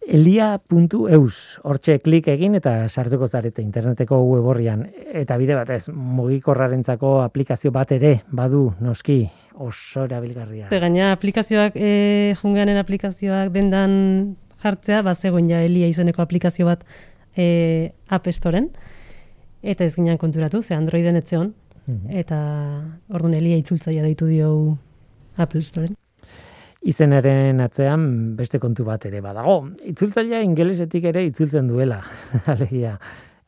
Elia.eus, hortxe klik egin eta sartuko zarete interneteko web horrian. Eta bide batez, mugikorrarentzako aplikazio bat ere, badu, noski, oso erabilgarria. Gaina aplikazioak, e, junganen aplikazioak dendan jartzea, bat zegoen ja Elia izeneko aplikazio bat e, App Storen, eta ez ginen konturatu, ze Androiden etzeon, mm eta orduan Elia itzultzaia deitu dio Apple Storen izenaren atzean beste kontu bat ere badago. Itzultzailea ingelesetik ere itzultzen duela. Alegia,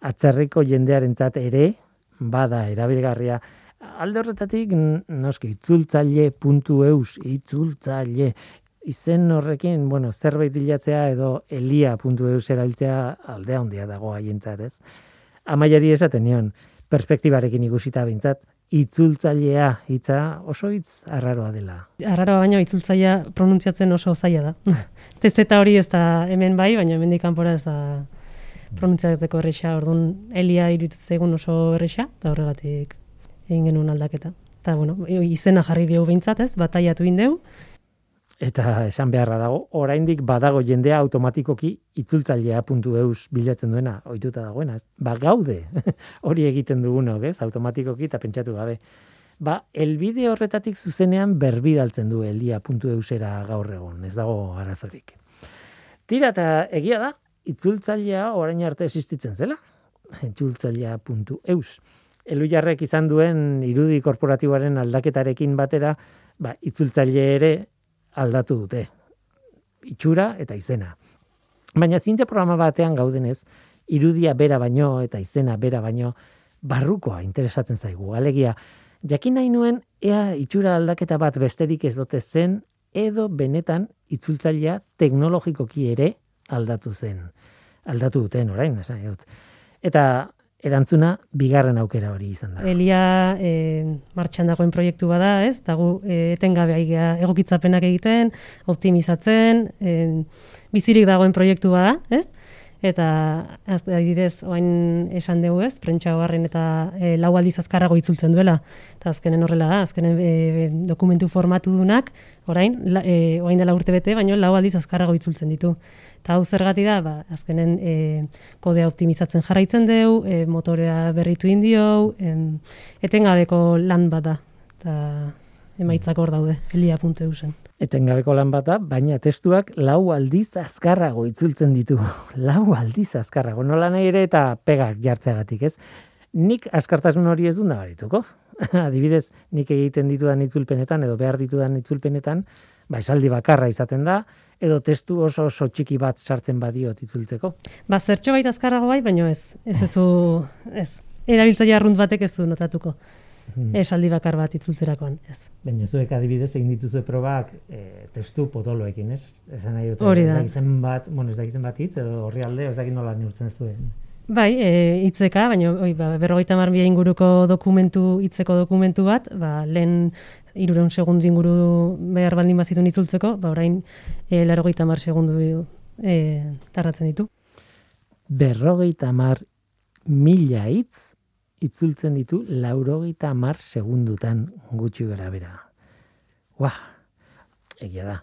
atzerriko jendearentzat ere bada erabilgarria. Alde horretatik, noski, itzultzaile.eus, itzultzaile, izen horrekin, bueno, zerbait bilatzea edo elia.eus erabiltzea aldea handia dago haientzat, ez? Amaiari esaten nion, perspektibarekin ikusita bintzat, itzultzailea hitza oso hitz arraroa dela. Arraroa baina itzultzailea pronuntziatzen oso zaila da. Tezeta hori ez da hemen bai, baina hemendik kanpora ez da pronuntziatzeko erresa. Orduan Elia irutu egun oso erresa, eta horregatik egin genuen aldaketa. Eta bueno, izena jarri diegu behintzat ez, bataiatu indeu, Eta esan beharra dago, oraindik badago jendea automatikoki itzultzailea.eus bilatzen duena, ohituta dagoena? Ba gaude, hori egiten dugunok, ez? Automatikoki eta pentsatu gabe. Ba, elbide horretatik zuzenean berbidaltzen du elia.eusera gaur egon, ez dago arazorik. Tira eta egia da, itzultzailea orain arte existitzen zela, itzultzailea.eus. Elu jarrek izan duen irudi korporatiboaren aldaketarekin batera, ba, itzultzaile ere aldatu dute. Itxura eta izena. Baina zientzia programa batean gaudenez, irudia bera baino eta izena bera baino barrukoa interesatzen zaigu. Alegia, jakin nahi nuen ea itxura aldaketa bat besterik ez dute zen edo benetan itzultzailea teknologikoki ere aldatu zen. Aldatu duten orain, esan dut. Eta erantzuna bigarren aukera hori izan da. Elia e, martxan dagoen proiektu bada, ez? Dago e, etengabe egokitzapenak egiten, optimizatzen, e, bizirik dagoen proiektu bada, ez? Eta adibidez, oain esan dugu ez, prentsa hogarren eta e, lau aldiz azkarrago itzultzen duela. Eta azkenen horrela da, azkenen e, dokumentu formatu dunak, orain, la, e, oain dela urte bete, baina lau aldiz azkarrago itzultzen ditu. Eta hau zergati da, ba, azkenen e, kodea optimizatzen jarraitzen dugu, e, motorea berritu indio, e, etengabeko lan bat da. Eta emaitzak hor daude, elia.eusen etengabeko lan bata, baina testuak lau aldiz azkarrago itzultzen ditu. lau aldiz azkarrago. Nola nahi ere eta pegak jartzeagatik, ez? Nik askartasun hori ez dut nabarituko. Adibidez, nik egiten ditudan itzulpenetan edo behar ditudan itzulpenetan, ba, esaldi bakarra izaten da, edo testu oso oso txiki bat sartzen badiot itzultzeko. Ba, zertxo baita azkarrago bai, baina ez. Ez ez ez. Erabiltzaile arrunt batek ez du notatuko. Hmm. esaldi bakar bat itzultzerakoan, ez. Baina zuek adibidez egin dituzue probak e, testu potoloekin, ez? Esan nahi dute, hori da. Ez bat, bueno, ez dakiten bat hitz, edo horri alde, ez dakit nola neurtzen zuen. Bai, e, itzeka, baina oi, ba, berrogeita marbia inguruko dokumentu, itzeko dokumentu bat, ba, lehen irureun segundu inguru behar baldin bazitun itzultzeko, ba, orain e, larogeita mar segundu e, tarratzen ditu. Berrogeita mar mila hitz itzultzen ditu laurogeita mar segundutan gutxi gara bera. Ua, egia da.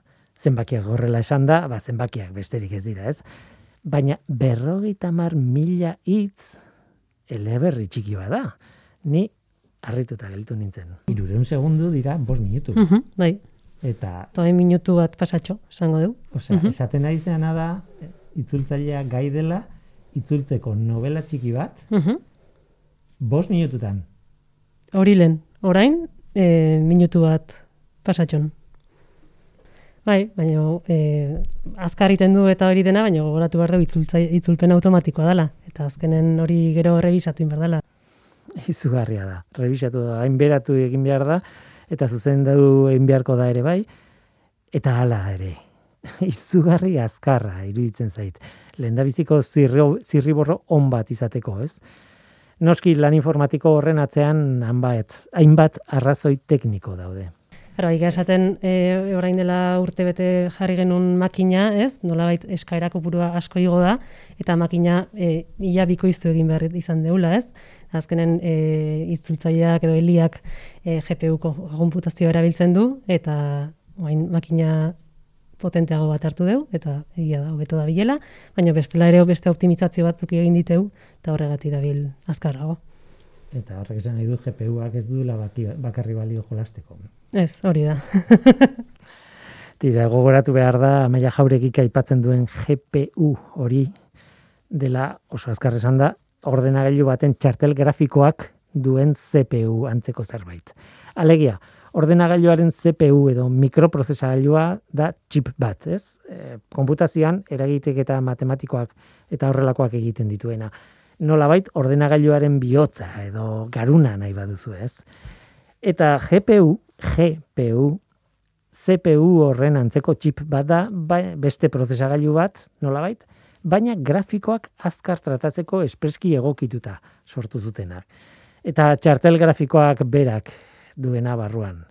Zenbakiak gorrela esan da, ba, zenbakiak besterik ez dira, ez? Baina berrogeita mar mila hitz eleberri txiki bada. Ni harrituta gelditu nintzen. Irureun segundu dira, bos minutu. Mhm, bai, Eta, eta hain minutu bat pasatxo, esango du. osea, Mhm. esaten naizeana da, itzultzailea gai dela, itzultzeko novela txiki bat, Mhm. Bos minututan. Hori lehen, orain, e, minutu bat pasatxon. Bai, baina e, azkar egiten du eta hori dena, baina gogoratu behar du itzultzai- itzulpen automatikoa dela. Eta azkenen hori gero revisatu behar dela. izugarria da. Revisatu da, hainberatu egin behar da, eta zuzen du egin beharko da ere bai, eta hala ere. Izugarri azkarra iruditzen zait. Lehendabiziko zirriborro on bat izateko, ez? Noski lan informatiko horren atzean hainbat, hainbat arrazoi tekniko daude. Claro, esaten e, orain dela urte bete jarri genuen makina, ez? Nolabait eskaerako burua asko igo da eta makina e, ia bikoiztu egin behar izan deula, ez? Azkenen e, itzultzaileak edo heliak e, GPU-ko konputazioa erabiltzen du eta orain makina potenteago bat hartu deu eta egia da hobeto da bilela, baina bestela ere beste optimizazio batzuk egin diteu eta horregatik dabil azkarrago. Eta horrek esan nahi du GPU-ak ez duela bakarri balio jolasteko. Ez, hori da. Tira, gogoratu behar da, Amaia Jauregik aipatzen duen GPU hori dela oso azkar esan da, ordenagailu baten txartel grafikoak duen CPU antzeko zerbait. Alegia, ordenagailuaren CPU edo mikroprozesagailua da chip bat, ez? E, konputazioan eragitek eta matematikoak eta horrelakoak egiten dituena. Nolabait ordenagailuaren bihotza edo garuna nahi baduzu, ez? Eta GPU, GPU CPU horren antzeko chip bat da, bai, beste prozesagailu bat, nolabait, baina grafikoak azkar tratatzeko espreski egokituta sortu zutenak. Eta txartel grafikoak berak duena barruan.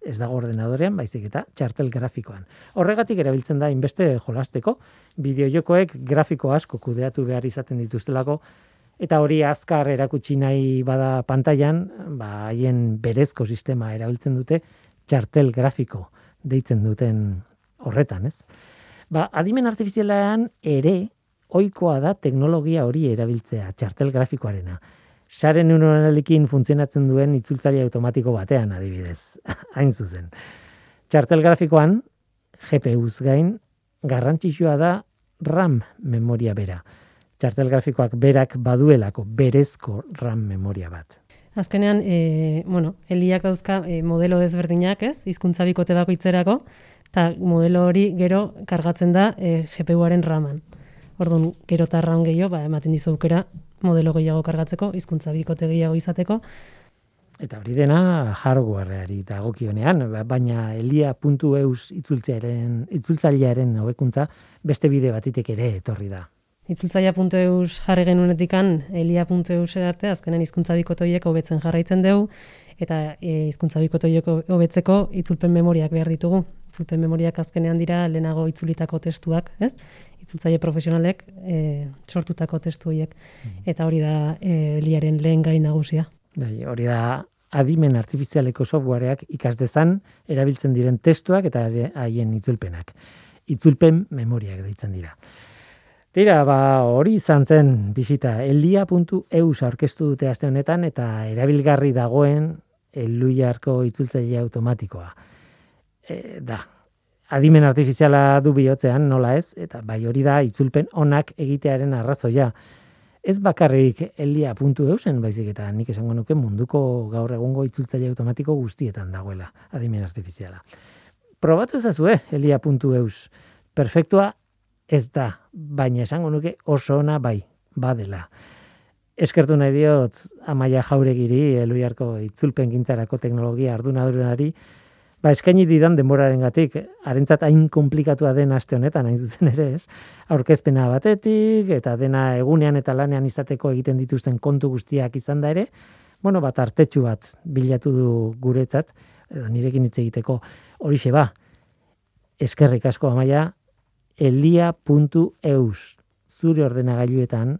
Ez dago ordenadorean, baizik eta txartel grafikoan. Horregatik erabiltzen da inbeste jolasteko, bideojokoek grafiko asko kudeatu behar izaten dituztelako, eta hori azkar erakutsi nahi bada pantailan, ba, haien berezko sistema erabiltzen dute txartel grafiko deitzen duten horretan, ez? Ba, adimen artifizialean ere ohikoa da teknologia hori erabiltzea, txartel grafikoarena. Sare neuronalekin funtzionatzen duen itzultzaile automatiko batean adibidez, hain zuzen. Txartel grafikoan, GPUz gain, garrantzitsua da RAM memoria bera. Txartel grafikoak berak baduelako berezko RAM memoria bat. Azkenean, e, bueno, heliak dauzka e, modelo desberdinak, ez? Hizkuntza bikote bakoitzerako, eta modelo hori gero kargatzen da e, GPU-aren raman. Orduan, gero eta RAM gehiago, ba, ematen dizu aukera modelo gehiago kargatzeko, hizkuntza bikote gehiago izateko, Eta hori dena hardwareari dagokionean, ba- baina elia.eus itzultzailearen itzultzailearen hobekuntza beste bide batitek ere etorri da. Itzultzaia.eus jarri genuenetikan elia.eus arte azkenen hizkuntza bikotoiek hobetzen jarraitzen dugu eta e, hizkuntza bikotoiek hobetzeko itzulpen memoriak behar ditugu. Itzulpen memoriak azkenean dira lehenago itzulitako testuak, ez? Itzultzaile profesionalek e, sortutako testu horiek eta hori da e, eliaren lehen gai nagusia. Bai, hori da adimen artifizialeko softwareak ikas dezan erabiltzen diren testuak eta haien itzulpenak. Itzulpen memoriak deitzen dira. Tira, ba, hori izan zen bisita elia.eus aurkeztu dute aste honetan eta erabilgarri dagoen eluiarko itzultzaile automatikoa. E, da, adimen artifiziala du bihotzean, nola ez, eta bai hori da itzulpen onak egitearen arrazoia. Ez bakarrik elia.eusen, baizik eta nik esango nuke munduko gaur egungo itzultzaile automatiko guztietan dagoela adimen artifiziala. Probatu ezazue elia.eus. Perfektua ez da, baina esango nuke oso ona bai, badela. Eskertu nahi diot Amaia Jauregiri, Eluiarko itzulpen gintzarako teknologia ardunadurari, ba eskaini didan denboraren gatik, harentzat hain komplikatua den aste honetan, hain zuzen ere, ez? Aurkezpena batetik, eta dena egunean eta lanean izateko egiten dituzten kontu guztiak izan da ere, bueno, bat artetxu bat bilatu du guretzat, edo nirekin hitz egiteko horixe ba. Eskerrik asko Amaia, elia.eus zure ordenagailuetan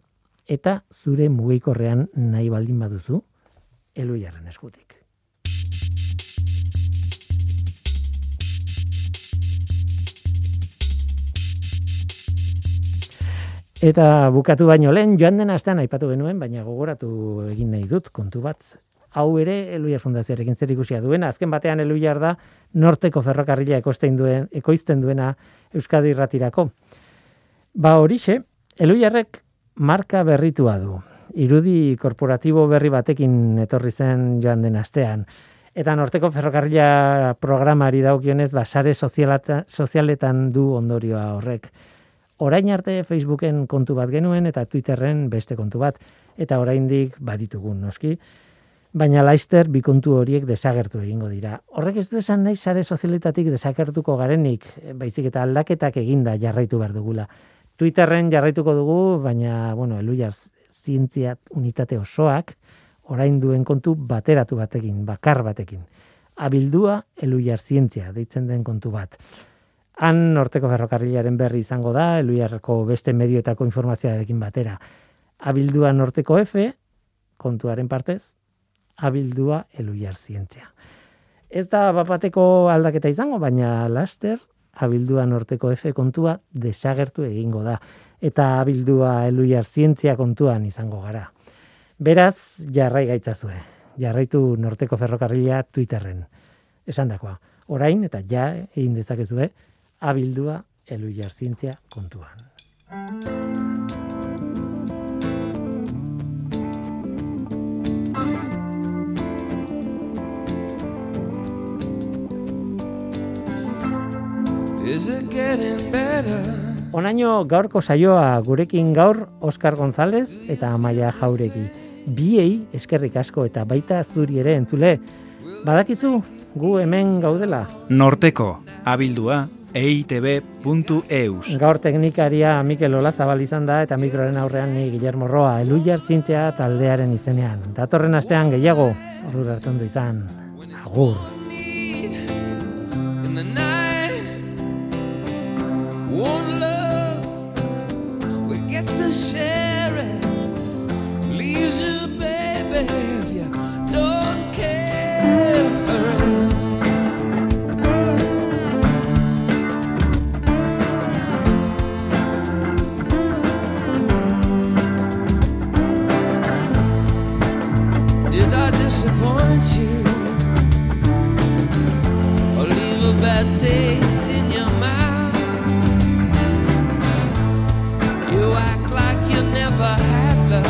eta zure mugikorrean nahi baldin baduzu eluiaren eskutik. Eta bukatu baino lehen, joan den astean aipatu genuen, baina gogoratu egin nahi dut, kontu bat. Hau ere, Eluiar Fundazioarekin zer ikusia duena. Azken batean Eluiar da, norteko ferrokarrila ekoizten, duen, ekoizten duena Euskadi irratirako. Ba horixe, Eluiarrek marka berritua du. Irudi korporatibo berri batekin etorri zen joan den astean. Eta norteko ferrokarrila programari daukionez, ba, sare sozialetan du ondorioa horrek orain arte Facebooken kontu bat genuen eta Twitterren beste kontu bat. Eta oraindik baditugun noski. Baina laister bi kontu horiek desagertu egingo dira. Horrek ez du esan nahi sare sozialetatik desagertuko garenik baizik eta aldaketak eginda jarraitu behar dugula. Twitterren jarraituko dugu baina bueno eluiar zientzia unitate osoak orain duen kontu bateratu batekin bakar batekin. Abildua eluiar zientzia deitzen den kontu bat Han norteko ferrokarrilaren berri izango da, eluiarreko beste medioetako informazioarekin batera. Abildua norteko F, kontuaren partez, abildua eluiar zientzia. Ez da bapateko aldaketa izango, baina laster, abildua norteko F kontua desagertu egingo da. Eta abildua eluiar zientzia kontuan izango gara. Beraz, jarrai gaitzazue. Jarraitu norteko ferrokarrila Twitterren. Esan dakoa. Orain, eta ja, egin dezakezue, abildua elu jartzintzia kontuan. Onaino gaurko saioa gurekin gaur Oscar González eta Amaia Jauregi. Biei eskerrik asko eta baita zuri ere entzule. Badakizu, gu hemen gaudela. Norteko, abildua, eitb.eus. Gaur teknikaria Mikel Olazabal izan da eta mikroren aurrean ni Guillermo Roa, eluiar zintzea taldearen izenean. Datorren astean gehiago, horru du izan. Agur. disappoint you or leave a bad taste in your mouth. You act like you never had love,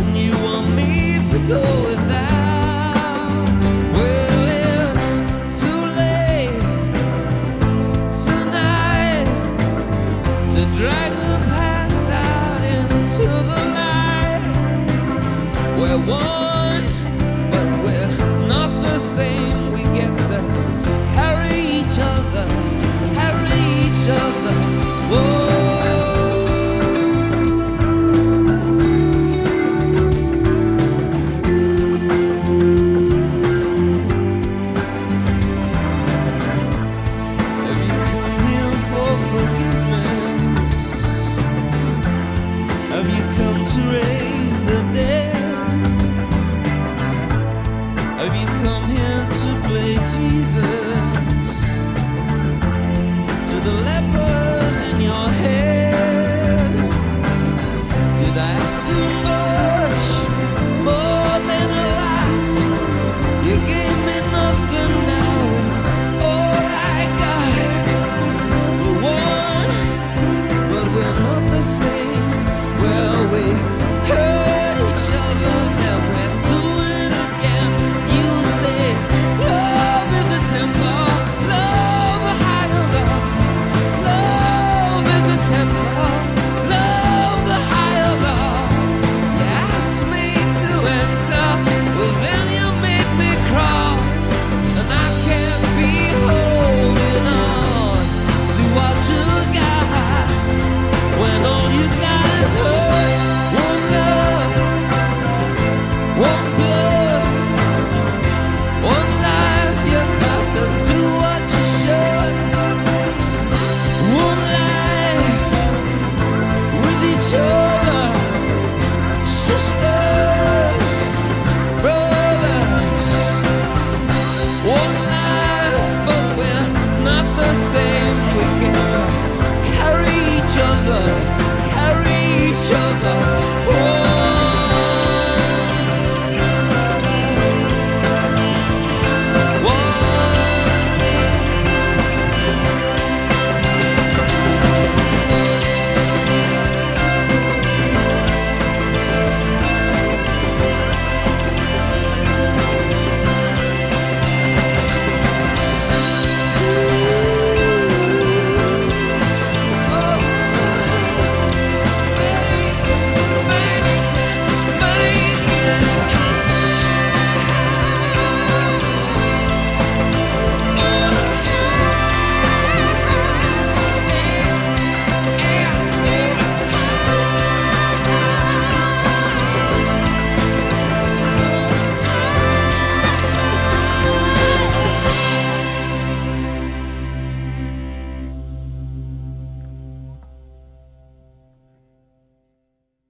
and you want me to go without. I want.